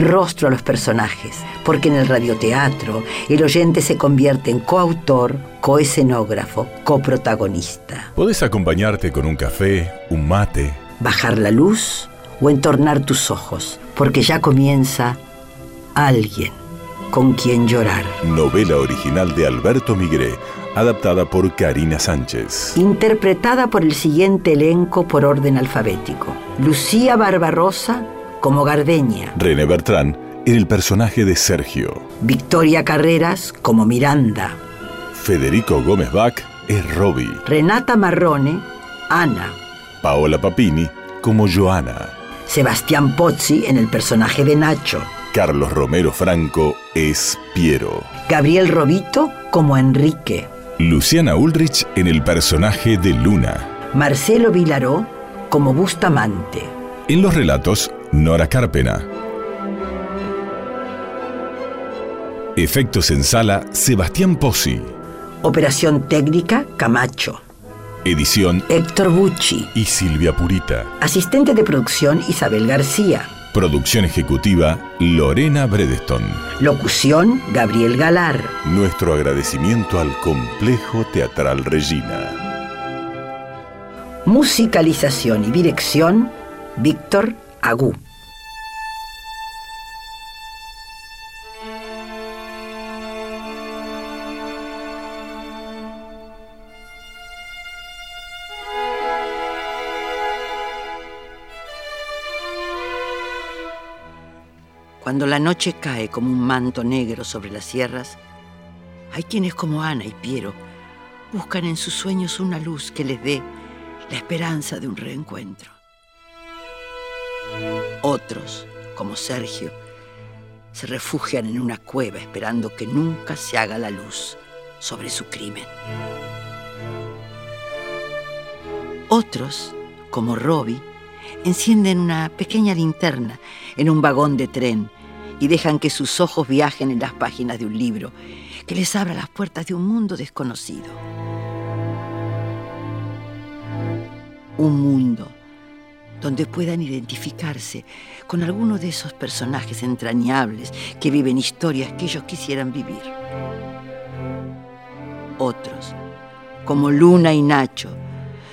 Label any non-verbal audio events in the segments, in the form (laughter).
rostro a los personajes, porque en el radioteatro el oyente se convierte en coautor, coescenógrafo, coprotagonista. Podés acompañarte con un café, un mate, Bajar la luz o entornar tus ojos, porque ya comienza alguien con quien llorar. novela original de Alberto Migré, adaptada por Karina Sánchez. Interpretada por el siguiente elenco por orden alfabético. Lucía Barbarosa como Gardeña. René Bertrán en el personaje de Sergio. Victoria Carreras como Miranda. Federico Gómez Bach es Robbie. Renata Marrone, Ana. Paola Papini como Joana. Sebastián Pozzi en el personaje de Nacho. Carlos Romero Franco es Piero. Gabriel Robito como Enrique. Luciana Ulrich en el personaje de Luna. Marcelo Vilaró como Bustamante. En los relatos, Nora Carpena. Efectos en sala, Sebastián Pozzi. Operación técnica, Camacho. Edición Héctor Bucci. y Silvia Purita. Asistente de producción, Isabel García. Producción ejecutiva, Lorena Bredeston. Locución, Gabriel Galar. Nuestro agradecimiento al Complejo Teatral Regina. Musicalización y dirección, Víctor Agú. Cuando la noche cae como un manto negro sobre las sierras, hay quienes como Ana y Piero buscan en sus sueños una luz que les dé la esperanza de un reencuentro. Otros, como Sergio, se refugian en una cueva esperando que nunca se haga la luz sobre su crimen. Otros, como Robbie, encienden una pequeña linterna en un vagón de tren y dejan que sus ojos viajen en las páginas de un libro que les abra las puertas de un mundo desconocido. Un mundo donde puedan identificarse con alguno de esos personajes entrañables que viven historias que ellos quisieran vivir. Otros, como Luna y Nacho,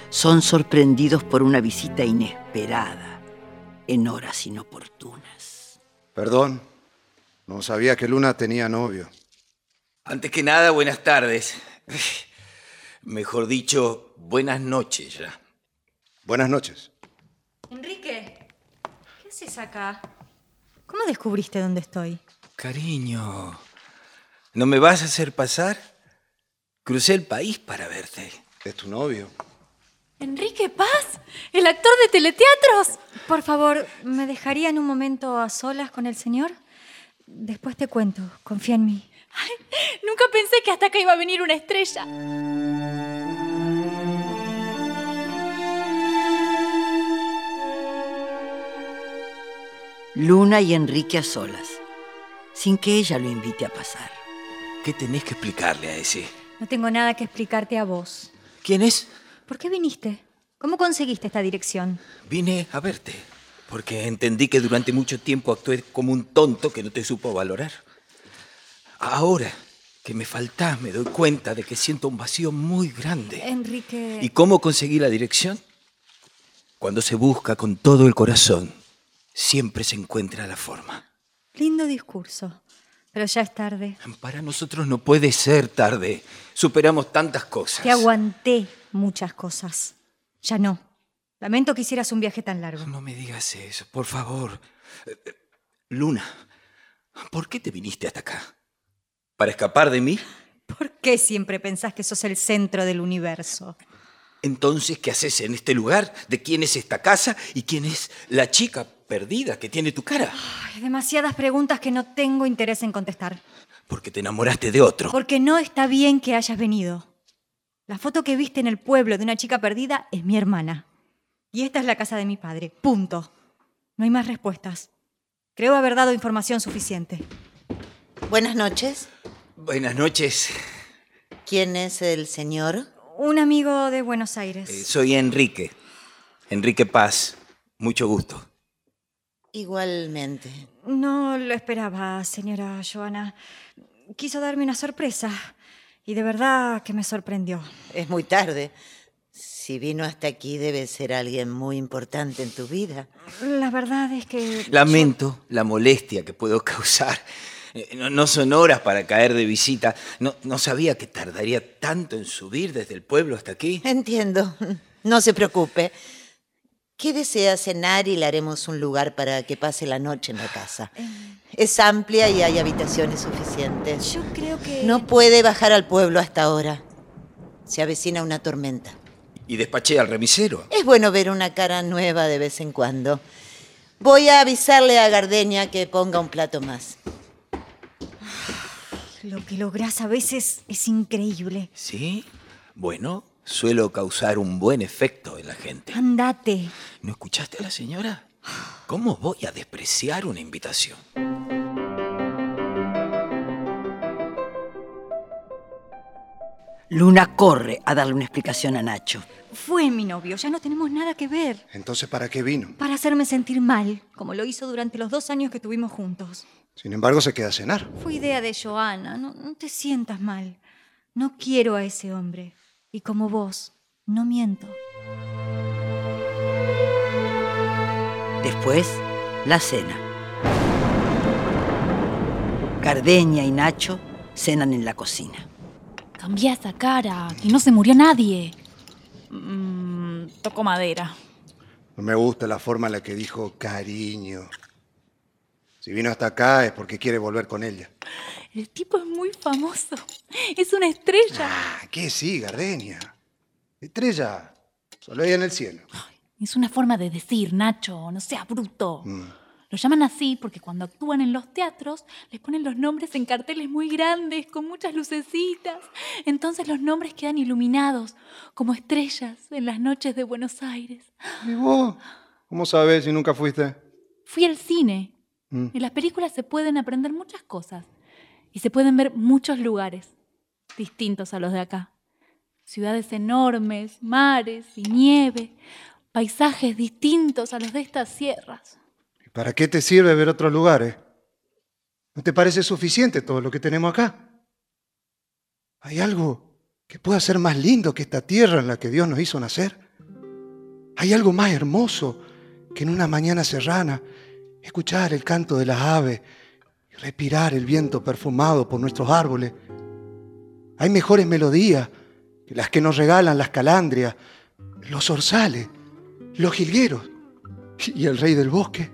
son sorprendidos por una visita inesperada en horas inoportunas. Perdón, no sabía que Luna tenía novio. Antes que nada, buenas tardes. Mejor dicho, buenas noches ya. Buenas noches. Enrique, ¿qué haces acá? ¿Cómo descubriste dónde estoy? Cariño, ¿no me vas a hacer pasar? Crucé el país para verte. ¿Es tu novio? Enrique Paz, el actor de teleteatros. Por favor, ¿me dejarían un momento a solas con el señor? Después te cuento, confía en mí. Nunca pensé que hasta acá iba a venir una estrella. Luna y Enrique a solas, sin que ella lo invite a pasar. ¿Qué tenés que explicarle a ese? No tengo nada que explicarte a vos. ¿Quién es? ¿Por qué viniste? ¿Cómo conseguiste esta dirección? Vine a verte, porque entendí que durante mucho tiempo actué como un tonto que no te supo valorar. Ahora que me faltás, me doy cuenta de que siento un vacío muy grande. Enrique... ¿Y cómo conseguí la dirección? Cuando se busca con todo el corazón, siempre se encuentra la forma. Lindo discurso. Pero ya es tarde. Para nosotros no puede ser tarde. Superamos tantas cosas. Te aguanté muchas cosas. Ya no. Lamento que hicieras un viaje tan largo. No me digas eso, por favor. Luna, ¿por qué te viniste hasta acá? ¿Para escapar de mí? ¿Por qué siempre pensás que sos el centro del universo? Entonces, ¿qué haces en este lugar? ¿De quién es esta casa? ¿Y quién es la chica perdida que tiene tu cara? Hay demasiadas preguntas que no tengo interés en contestar. Porque te enamoraste de otro. Porque no está bien que hayas venido. La foto que viste en el pueblo de una chica perdida es mi hermana. Y esta es la casa de mi padre. Punto. No hay más respuestas. Creo haber dado información suficiente. Buenas noches. Buenas noches. ¿Quién es el señor? Un amigo de Buenos Aires. Eh, soy Enrique. Enrique Paz. Mucho gusto. Igualmente. No lo esperaba, señora Joana. Quiso darme una sorpresa. Y de verdad que me sorprendió. Es muy tarde. Si vino hasta aquí debe ser alguien muy importante en tu vida. La verdad es que... Lamento la molestia que puedo causar. Eh, No, no son horas para caer de visita. No, no sabía que tardaría tanto en subir desde el pueblo hasta aquí. Entiendo. No se preocupe. ¿Qué desea cenar y le haremos un lugar para que pase la noche en la casa? Es amplia y hay habitaciones suficientes. Yo creo que... No puede bajar al pueblo hasta ahora. Se avecina una tormenta. Y despaché al remisero. Es bueno ver una cara nueva de vez en cuando. Voy a avisarle a Gardenia que ponga un plato más. Lo que logras a veces es increíble. ¿Sí? Bueno, suelo causar un buen efecto en la gente. Andate. ¿No escuchaste a la señora? ¿Cómo voy a despreciar una invitación? Luna corre a darle una explicación a Nacho. Fue mi novio, ya no tenemos nada que ver. Entonces, ¿para qué vino? Para hacerme sentir mal, como lo hizo durante los dos años que tuvimos juntos. Sin embargo, se queda a cenar. Fue idea de Joana, no, no te sientas mal. No quiero a ese hombre. Y como vos, no miento. Después, la cena. Cardeña y Nacho cenan en la cocina. Cambia esa cara, que no se murió nadie. Mm, toco madera. No me gusta la forma en la que dijo cariño. Si vino hasta acá es porque quiere volver con ella. El tipo es muy famoso. (laughs) Es una estrella. Ah, ¿qué sí, Gardenia? Estrella, solo hay en el cielo. Es una forma de decir, Nacho, no sea bruto. Lo llaman así porque cuando actúan en los teatros les ponen los nombres en carteles muy grandes, con muchas lucecitas. Entonces los nombres quedan iluminados, como estrellas en las noches de Buenos Aires. ¿Y vos? ¿Cómo sabes si nunca fuiste? Fui al cine. Mm. En las películas se pueden aprender muchas cosas y se pueden ver muchos lugares distintos a los de acá. Ciudades enormes, mares y nieve, paisajes distintos a los de estas sierras. ¿Y ¿Para qué te sirve ver otros lugares? ¿No te parece suficiente todo lo que tenemos acá? ¿Hay algo que pueda ser más lindo que esta tierra en la que Dios nos hizo nacer? ¿Hay algo más hermoso que en una mañana serrana escuchar el canto de las aves respirar el viento perfumado por nuestros árboles? Hay mejores melodías que las que nos regalan las calandrias, los orzales, los jilgueros y el rey del bosque.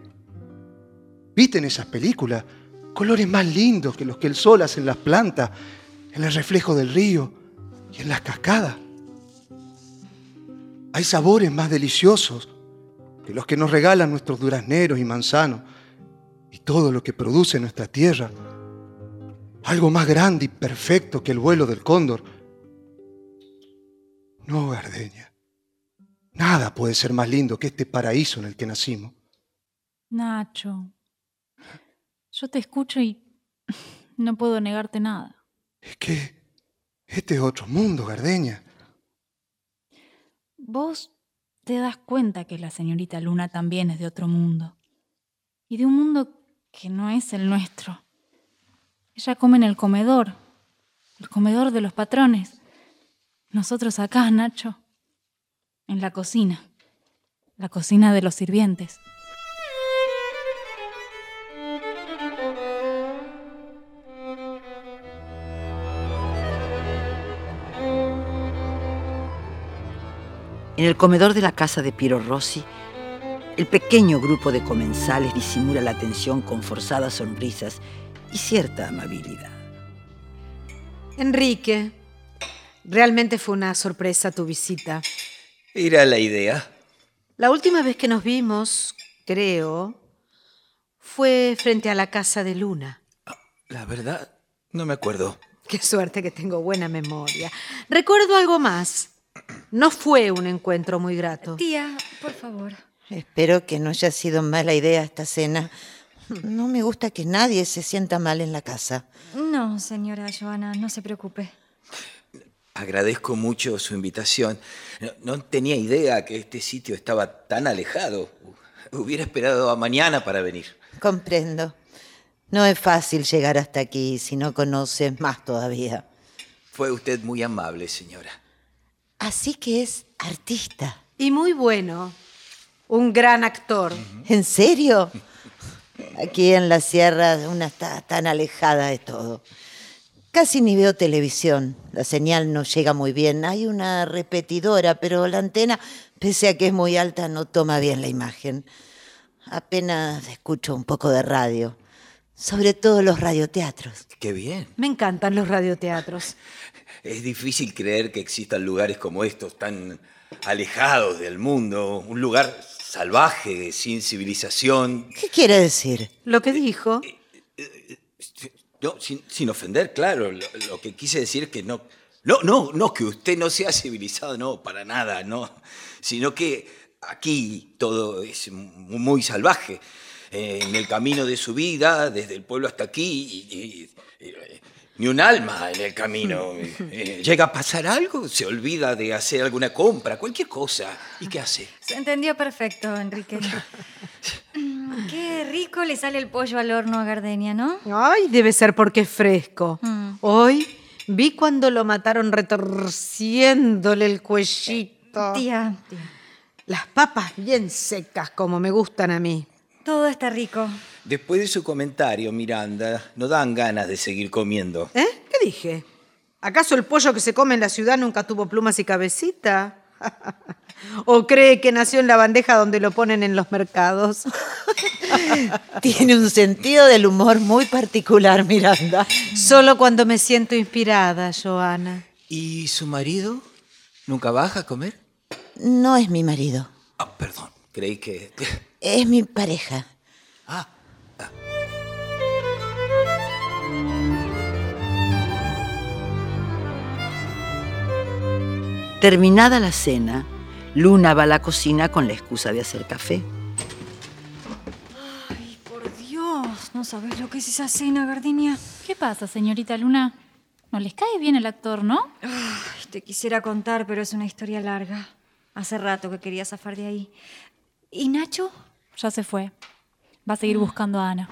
¿Viste en esas películas colores más lindos que los que el sol hace en las plantas, en el reflejo del río y en las cascadas? Hay sabores más deliciosos que los que nos regalan nuestros durazneros y manzanos y todo lo que produce nuestra tierra. Algo más grande y perfecto que el vuelo del cóndor. No, Gardeña. Nada puede ser más lindo que este paraíso en el que nacimos. Nacho, yo te escucho y (laughs) no puedo negarte nada. Es que este es otro mundo, Gardeña. Vos te das cuenta que la señorita Luna también es de otro mundo. Y de un mundo que no es el nuestro. Ella come en el comedor, el comedor de los patrones. Nosotros acá, Nacho, en la cocina, la cocina de los sirvientes. En el comedor de la casa de Piero Rossi, el pequeño grupo de comensales disimula la atención con forzadas sonrisas y cierta amabilidad. Enrique, realmente fue una sorpresa tu visita. Era la idea. La última vez que nos vimos, creo, fue frente a la casa de Luna. La verdad, No me acuerdo. Qué suerte que tengo buena memoria. Recuerdo algo más. No fue un encuentro muy grato. Tía, por favor. Espero que no haya sido mala idea esta cena. No me gusta que nadie se sienta mal en la casa. No, señora Joana, no se preocupe. Agradezco mucho su invitación. No, no tenía idea que este sitio estaba tan alejado. Hubiera esperado a mañana para venir. Comprendo. No es fácil llegar hasta aquí si no conoces más todavía. Fue usted muy amable, señora. Así que es artista. Y muy bueno. Un gran actor. ¿En serio? Aquí en la sierra una está tan alejada de todo. Casi ni veo televisión. La señal no llega muy bien. Hay una repetidora, pero la antena, pese a que es muy alta, no toma bien la imagen. Apenas escucho un poco de radio. Sobre todo los radioteatros. Qué bien. Me encantan los radioteatros. Es difícil creer que existan lugares como estos, tan alejados del mundo. Un lugar salvaje, sin civilización. ¿Qué quiere decir? Lo que dijo. No, sin, sin ofender, claro. Lo, lo que quise decir es que no. No, no, no, que usted no sea civilizado, no, para nada, no. Sino que aquí todo es mu- muy salvaje. Eh, en el camino de su vida, desde el pueblo hasta aquí, y- y- y- ni un alma en el camino. Eh, llega a pasar algo, se olvida de hacer alguna compra, cualquier cosa. ¿Y qué hace? Se entendió perfecto, Enrique. Mm, Qué rico le sale el pollo al horno a Gardenia, ¿no? Ay, debe ser porque es fresco. Mm. Hoy vi cuando lo mataron retorciéndole el cuellito. Tía, tía, Las papas bien secas, como me gustan a mí. Todo está rico. Después de su comentario, Miranda, no dan ganas de seguir comiendo. ¿Eh? ¿Qué dije? ¿Acaso el pollo que se come en la ciudad nunca tuvo plumas y cabecita? (laughs) ¿O cree que nació en la bandeja donde lo ponen en los mercados? (laughs) Tiene un sentido del humor muy particular, Miranda. Solo cuando me siento inspirada, Joana. ¿Y su marido? ¿Nunca baja a comer? No es mi marido, Ah, perdón, creí que... es mi pareja. Ah, Terminada la cena, Luna va a la cocina con la excusa de hacer café. Ay, por Dios, no sabes lo que es esa cena, Gardenia. ¿Qué pasa, señorita Luna? No les cae bien el actor, ¿no? Ay, te quisiera contar, pero es una historia larga. Hace rato que quería zafar de ahí. ¿Y Nacho? Ya se fue. Va a seguir buscando a Ana.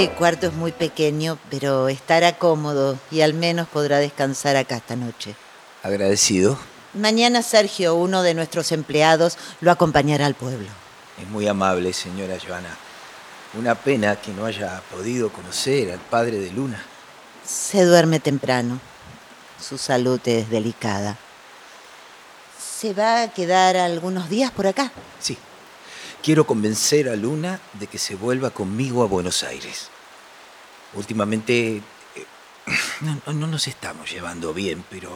Este cuarto es muy pequeño, pero estará cómodo y al menos podrá descansar acá esta noche. agradecido. Mañana Sergio, uno de nuestros empleados, lo acompañará al pueblo. Es muy amable, señora Joana. Una pena que no haya podido conocer al padre de Luna. Se duerme temprano. Su salud es delicada. ¿Se va a quedar algunos días por acá? Sí. Quiero convencer a Luna de que se vuelva conmigo a Buenos Aires. Últimamente eh, (clears throat) no, no- no nos estamos llevando bien, pero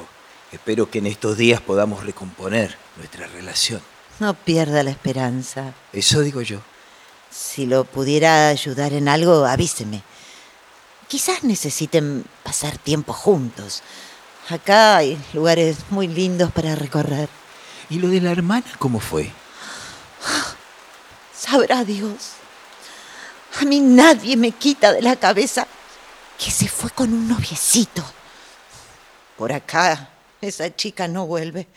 espero que en estos días podamos recomponer nuestra relación. No pierda la esperanza. Eso digo yo. Si lo pudiera ayudar en algo, avíseme. Quizás necesiten pasar tiempo juntos. Acá hay lugares muy lindos para recorrer. ¿Y lo de la hermana cómo fue? Sabrá Dios. A mí nadie me quita de la cabeza que se fue con un noviecito. Por acá, esa chica no vuelve.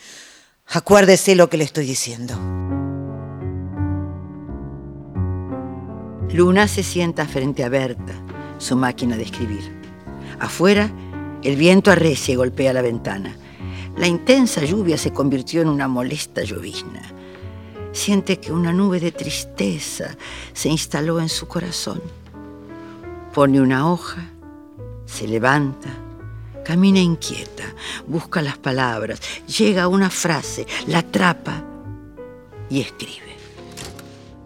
Acuérdese lo que le estoy diciendo. Luna se sienta frente a Berta, su máquina de escribir. Afuera, el viento arrecia y golpea la ventana. La intensa lluvia se convirtió en una molesta llovizna. Siente que una nube de tristeza se instaló en su corazón. Pone una hoja, se levanta, Camina inquieta, busca las palabras, llega a una frase, la atrapa y escribe.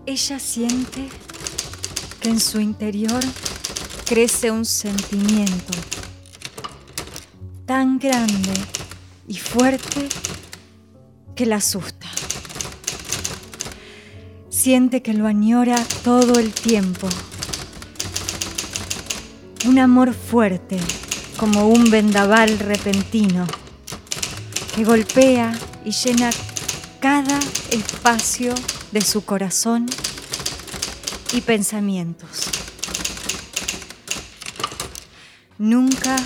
Ella siente que en su interior crece un sentimiento tan grande y fuerte que la asusta. Siente que lo añora todo el tiempo. Un amor fuerte, como un vendaval repentino, que golpea y llena cada espacio de su corazón y pensamientos. Nunca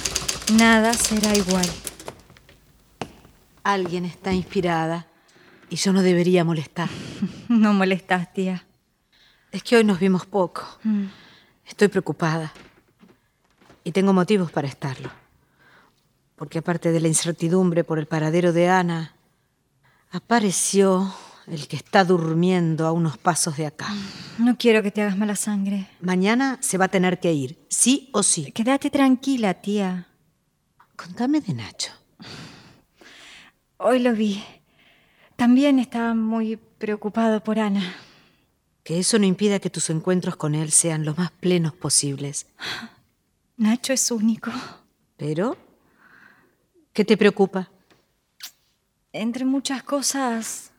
nada será igual. Alguien está inspirada y yo no debería molestar. (laughs) No molestas, tía. Es que hoy nos vimos poco. Mm. Estoy preocupada. Y tengo motivos para estarlo. Porque aparte de la incertidumbre por el paradero de Ana, apareció el que está durmiendo a unos pasos de acá. No quiero que te hagas mala sangre. Mañana se va a tener que ir, sí o sí. Quédate tranquila, tía. Contame de Nacho. Hoy lo vi. También estaba muy preocupado por Ana. Que eso no impida que tus encuentros con él sean los más plenos posibles. Nacho es único. Pero, ¿qué te preocupa? Entre muchas cosas,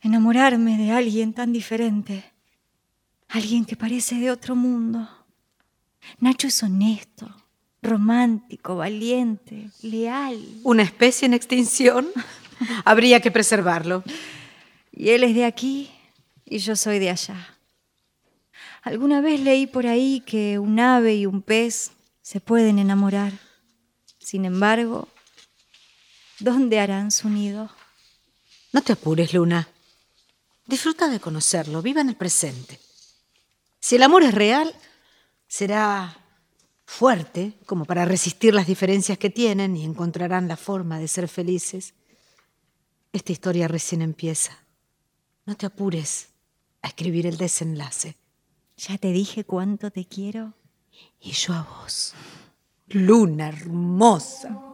enamorarme de alguien tan diferente. Alguien que parece de otro mundo. Nacho es honesto, romántico, valiente, leal. ¿Una especie en extinción? (laughs) Habría que preservarlo. Y él es de aquí y yo soy de allá. Alguna vez leí por ahí que un ave y un pez se pueden enamorar. Sin embargo, ¿dónde harán su nido? No te apures, Luna. Disfruta de conocerlo, viva en el presente. Si el amor es real, será fuerte como para resistir las diferencias que tienen y encontrarán la forma de ser felices. Esta historia recién empieza. No te apures a escribir el desenlace. Ya te dije cuánto te quiero. Y yo a vos. Luna hermosa.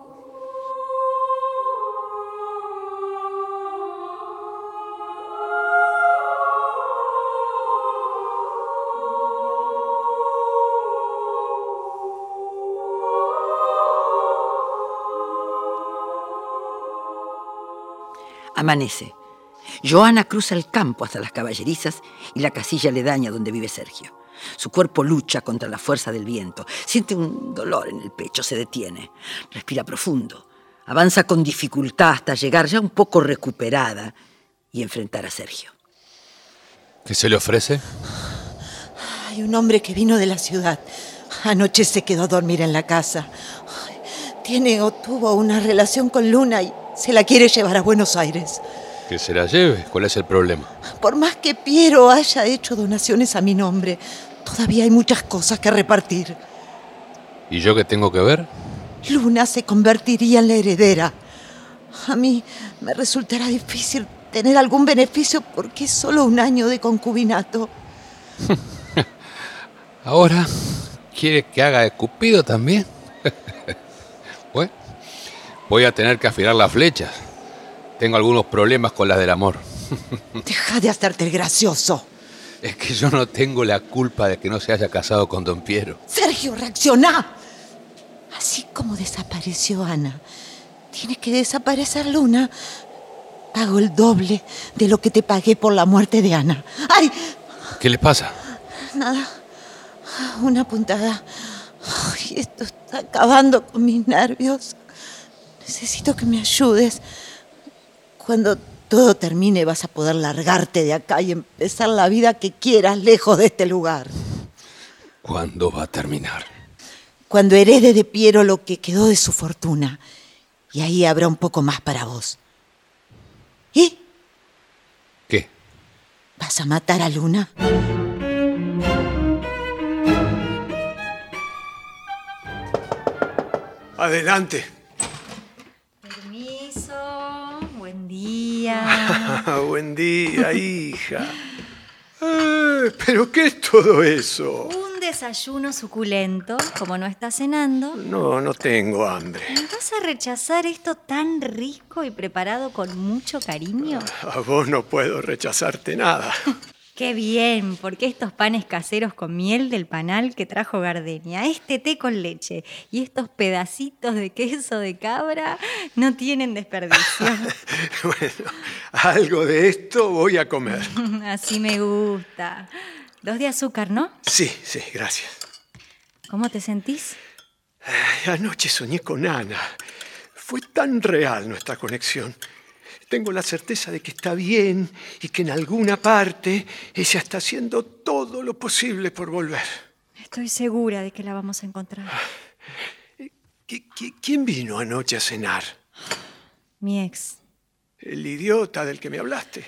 Amanece. Joana cruza el campo hasta las caballerizas y la casilla aledaña donde vive Sergio. Su cuerpo lucha contra la fuerza del viento. Siente un dolor en el pecho, se detiene. Respira profundo. Avanza con dificultad hasta llegar ya un poco recuperada y enfrentar a Sergio. ¿Qué se le ofrece? Hay un hombre que vino de la ciudad. Anoche se quedó a dormir en la casa. Tiene o tuvo una relación con Luna y se la quiere llevar a Buenos Aires. Que se la lleve. ¿Cuál es el problema? Por más que Piero haya hecho donaciones a mi nombre, todavía hay muchas cosas que repartir. ¿Y yo qué tengo que ver? Luna se convertiría en la heredera. A mí me resultará difícil tener algún beneficio porque es solo un año de concubinato. (laughs) Ahora, ¿quiere que haga de Cupido también? Voy a tener que afilar las flechas. Tengo algunos problemas con las del amor. (laughs) Deja de hacerte el gracioso. Es que yo no tengo la culpa de que no se haya casado con don Piero. Sergio, reacciona. Así como desapareció Ana, tiene que desaparecer Luna. Pago el doble de lo que te pagué por la muerte de Ana. ¡Ay! ¿Qué le pasa? Nada. Una puntada. Ay, esto está acabando con mis nervios. Necesito que me ayudes. Cuando todo termine vas a poder largarte de acá y empezar la vida que quieras lejos de este lugar. ¿Cuándo va a terminar? Cuando herede de Piero lo que quedó de su fortuna. Y ahí habrá un poco más para vos. ¿Y? ¿Qué? ¿Vas a matar a Luna? Adelante. Día. (laughs) Buen día, hija. Eh, ¿Pero qué es todo eso? Un desayuno suculento, como no estás cenando. No, no tengo hambre. ¿Me vas a rechazar esto tan rico y preparado con mucho cariño? A vos no puedo rechazarte nada. (laughs) Qué bien, porque estos panes caseros con miel del panal que trajo Gardenia, este té con leche y estos pedacitos de queso de cabra no tienen desperdicio. (laughs) bueno, algo de esto voy a comer. (laughs) Así me gusta. Dos de azúcar, ¿no? Sí, sí, gracias. ¿Cómo te sentís? Ay, anoche soñé con Ana. Fue tan real nuestra conexión. Tengo la certeza de que está bien y que en alguna parte ella está haciendo todo lo posible por volver. Estoy segura de que la vamos a encontrar. ¿Qui- qui- ¿Quién vino anoche a cenar? Mi ex. El idiota del que me hablaste.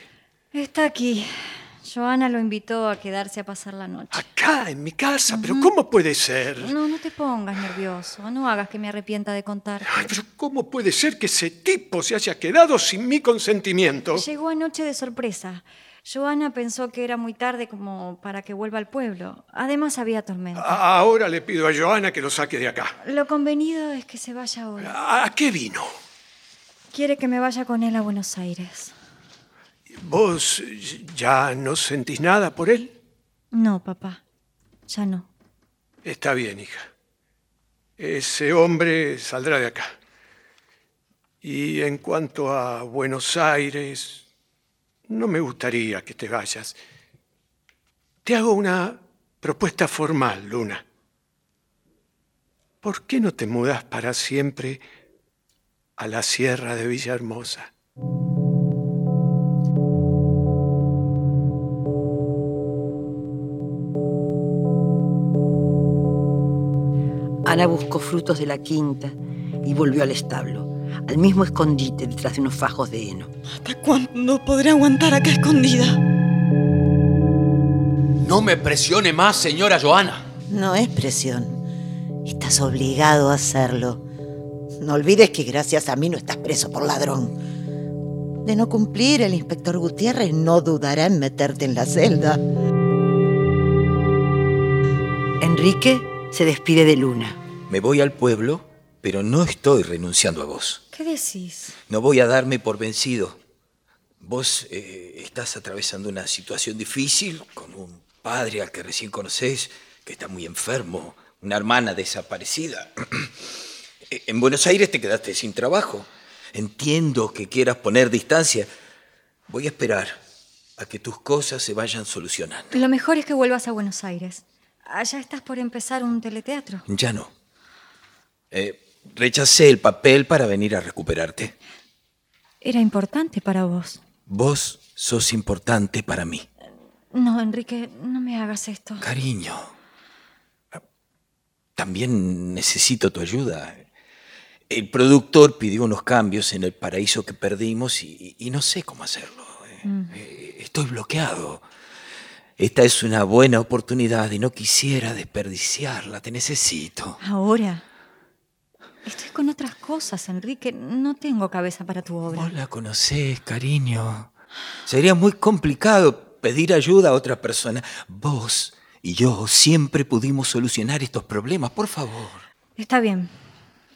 Está aquí. Joana lo invitó a quedarse a pasar la noche. Acá, en mi casa, pero ¿cómo puede ser? No, no te pongas nervioso. No hagas que me arrepienta de contar. Ay, pero ¿cómo puede ser que ese tipo se haya quedado sin mi consentimiento? Llegó anoche de sorpresa. Joana pensó que era muy tarde como para que vuelva al pueblo. Además había tormenta. Ahora le pido a Joana que lo saque de acá. Lo convenido es que se vaya hoy. ¿A qué vino? Quiere que me vaya con él a Buenos Aires. ¿Vos ya no sentís nada por él? No, papá. Ya no. Está bien, hija. Ese hombre saldrá de acá. Y en cuanto a Buenos Aires, no me gustaría que te vayas. Te hago una propuesta formal, Luna. ¿Por qué no te mudas para siempre a la sierra de Villahermosa? Ana buscó frutos de la quinta y volvió al establo, al mismo escondite detrás de unos fajos de heno. ¿Hasta cuándo podré aguantar acá escondida? No me presione más, señora Joana. No es presión. Estás obligado a hacerlo. No olvides que gracias a mí no estás preso por ladrón. De no cumplir, el inspector Gutiérrez no dudará en meterte en la celda. Enrique se despide de Luna. Me voy al pueblo, pero no estoy renunciando a vos. ¿Qué decís? No voy a darme por vencido. Vos eh, estás atravesando una situación difícil con un padre al que recién conocés, que está muy enfermo, una hermana desaparecida. (clears throat) Eh, en Buenos Aires te quedaste sin trabajo. Entiendo que quieras poner distancia. Voy a esperar a que tus cosas se vayan solucionando. Lo mejor es que vuelvas a Buenos Aires. Allá estás por empezar un teleteatro. Ya no. Eh, rechacé el papel para venir a recuperarte. Era importante para vos. Vos sos importante para mí. No, Enrique, no me hagas esto. Cariño. También necesito tu ayuda. El productor pidió unos cambios en el paraíso que perdimos y, y no sé cómo hacerlo. Mm. Eh, Estoy bloqueado. Esta es una buena oportunidad y no quisiera desperdiciarla. Te necesito. Ahora. Estoy con otras cosas, Enrique. No tengo cabeza para tu obra. Vos la conocés, cariño. Sería muy complicado pedir ayuda a otra persona. Vos y yo siempre pudimos solucionar estos problemas. Por favor. Está bien.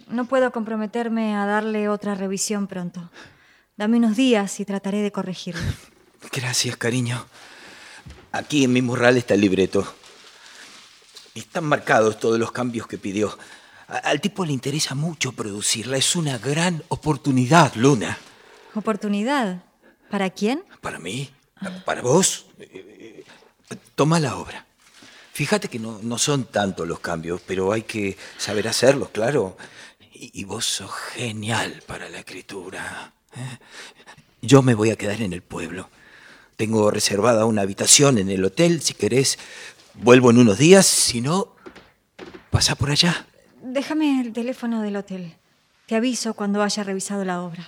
No puedo comprometerme a darle otra revisión pronto. Dame unos días y trataré de corregirlo. (laughs) Gracias, cariño. Aquí en mi morral está el libreto. Están marcados todos los cambios que pidió. Al tipo le interesa mucho producirla. Es una gran oportunidad, Luna. ¿Oportunidad? ¿Para quién? Para mí, para vos. Toma la obra. Fíjate que no, no son tantos los cambios, pero hay que saber hacerlos, claro. Y, y vos sos genial para la escritura. ¿eh? Yo me voy a quedar en el pueblo. Tengo reservada una habitación en el hotel. Si querés, vuelvo en unos días. Si no, pasa por allá. Déjame el teléfono del hotel. Te aviso cuando haya revisado la obra.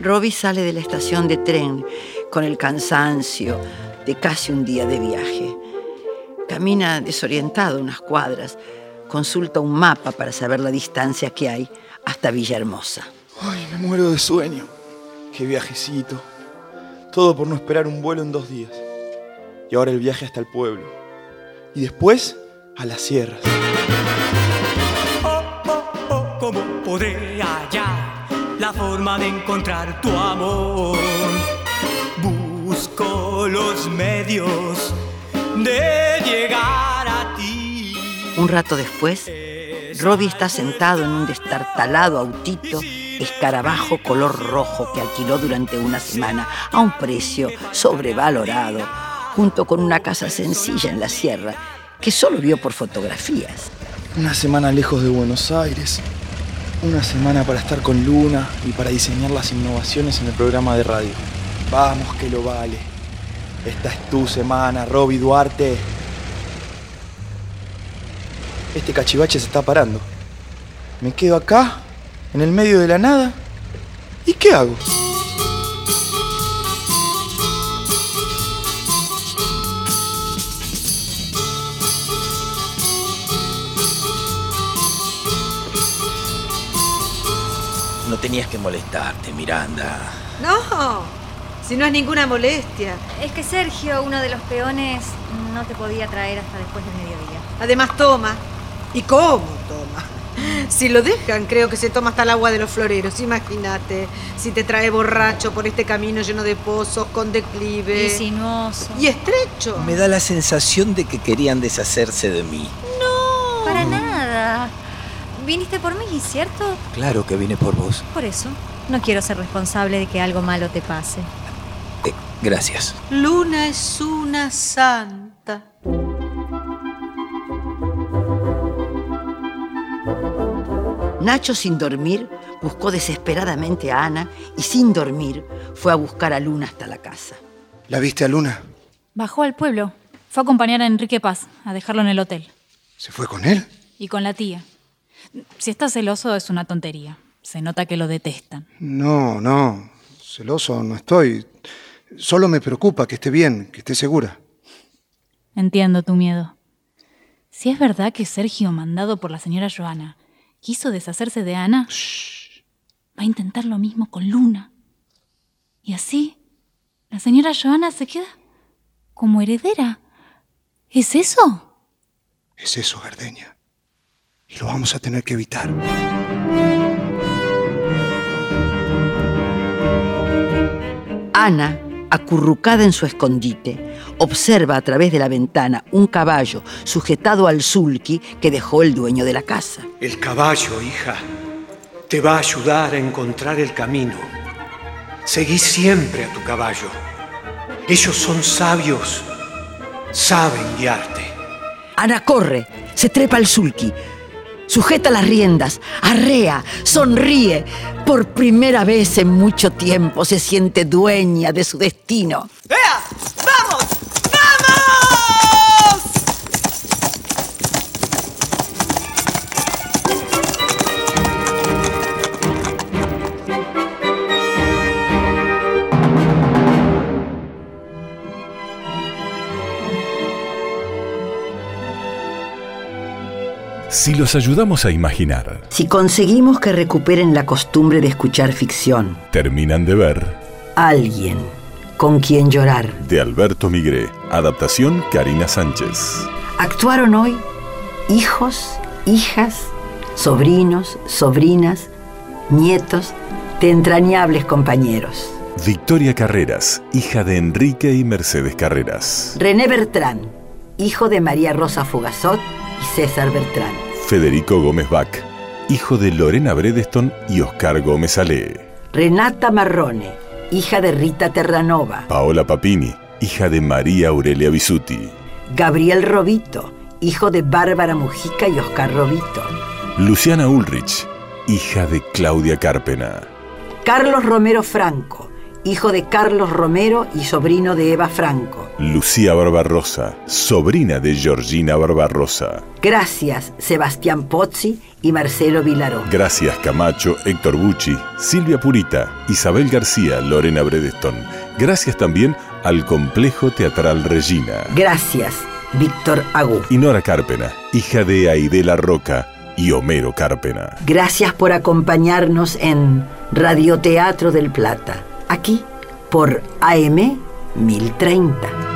Robbie sale de la estación de tren con el cansancio de casi un día de viaje. Camina desorientado unas cuadras, consulta un mapa para saber la distancia que hay hasta Villahermosa. Ay, me muero de sueño. Qué viajecito. Todo por no esperar un vuelo en dos días. Y ahora el viaje hasta el pueblo. Y después a las sierras. ¿Cómo podré hallar la forma de encontrar tu amor? Busco los medios de llegar a ti. Un rato después, Robbie está sentado en un destartalado autito escarabajo color rojo que alquiló durante una semana a un precio sobrevalorado, junto con una casa sencilla en la sierra que solo vio por fotografías. Una semana lejos de Buenos Aires. Una semana para estar con Luna y para diseñar las innovaciones en el programa de radio. Vamos que lo vale. Esta es tu semana, Robbie Duarte. Este cachivache se está parando. Me quedo acá, en el medio de la nada. ¿Y qué hago? No tenías que molestarte, Miranda. No, si no es ninguna molestia. Es que Sergio, uno de los peones, no te podía traer hasta después del mediodía. Además toma. ¿Y cómo? Si lo dejan, creo que se toma hasta el agua de los floreros. Imagínate, si te trae borracho por este camino lleno de pozos, con declive. Y sinuoso. Y estrecho. Me da la sensación de que querían deshacerse de mí. No. Para nada. Viniste por mí, ¿cierto? Claro que vine por vos. Por eso. No quiero ser responsable de que algo malo te pase. Eh, gracias. Luna es una santa. Nacho, sin dormir, buscó desesperadamente a Ana y sin dormir fue a buscar a Luna hasta la casa. ¿La viste a Luna? Bajó al pueblo. Fue a acompañar a Enrique Paz, a dejarlo en el hotel. ¿Se fue con él? Y con la tía. Si está celoso es una tontería. Se nota que lo detestan. No, no. Celoso no estoy. Solo me preocupa que esté bien, que esté segura. Entiendo tu miedo. Si es verdad que Sergio, mandado por la señora Joana, quiso deshacerse de Ana, va a intentar lo mismo con Luna. Y así, la señora Joana se queda como heredera. ¿Es eso? Es eso, Gardeña. Y lo vamos a tener que evitar. Ana, acurrucada en su escondite, observa a través de la ventana un caballo sujetado al sulky que dejó el dueño de la casa. El caballo, hija, te va a ayudar a encontrar el camino. Seguí siempre a tu caballo. Ellos son sabios, saben guiarte. Ana corre, se trepa al sulky, sujeta las riendas, arrea, sonríe. Por primera vez en mucho tiempo se siente dueña de su destino. ¡Vea! ¡Vamos! ¡Vamos! Si los ayudamos a imaginar, Si conseguimos que recuperen la costumbre de escuchar ficción, terminan de ver alguien con quien llorar. de Alberto Migré, adaptación Karina Sánchez. Actuaron hoy hijos, hijas, sobrinos, sobrinas, nietos de entrañables compañeros. Victoria Carreras, hija de Enrique y Mercedes Carreras. René Bertrán, hijo de María Rosa Fugazot y César Bertrán. Federico Gómez Bach, hijo de Lorena Bredeston y Oscar Gómez Ale. Renata Marrone, hija de Rita Terranova. Paola Papini, hija de María Aurelia Bisuti. Gabriel Robito, hijo de Bárbara Mujica y Oscar Robito. Luciana Ulrich, hija de Claudia Carpena. Carlos Romero Franco, hijo de Carlos Romero y sobrino de Eva Franco. Lucía Barbarosa, sobrina de Georgina Barbarosa. Gracias, Sebastián Pozzi y Marcelo Vilaró. Gracias Camacho, Héctor Bucci, Silvia Purita, Isabel García, Lorena Bredeston. Gracias también al Complejo Teatral Regina. Gracias, Víctor Agú. Y Nora Carpena, hija de Aidela Roca y Homero Carpena. Gracias por acompañarnos en Radioteatro del Plata, aquí por AM 1030.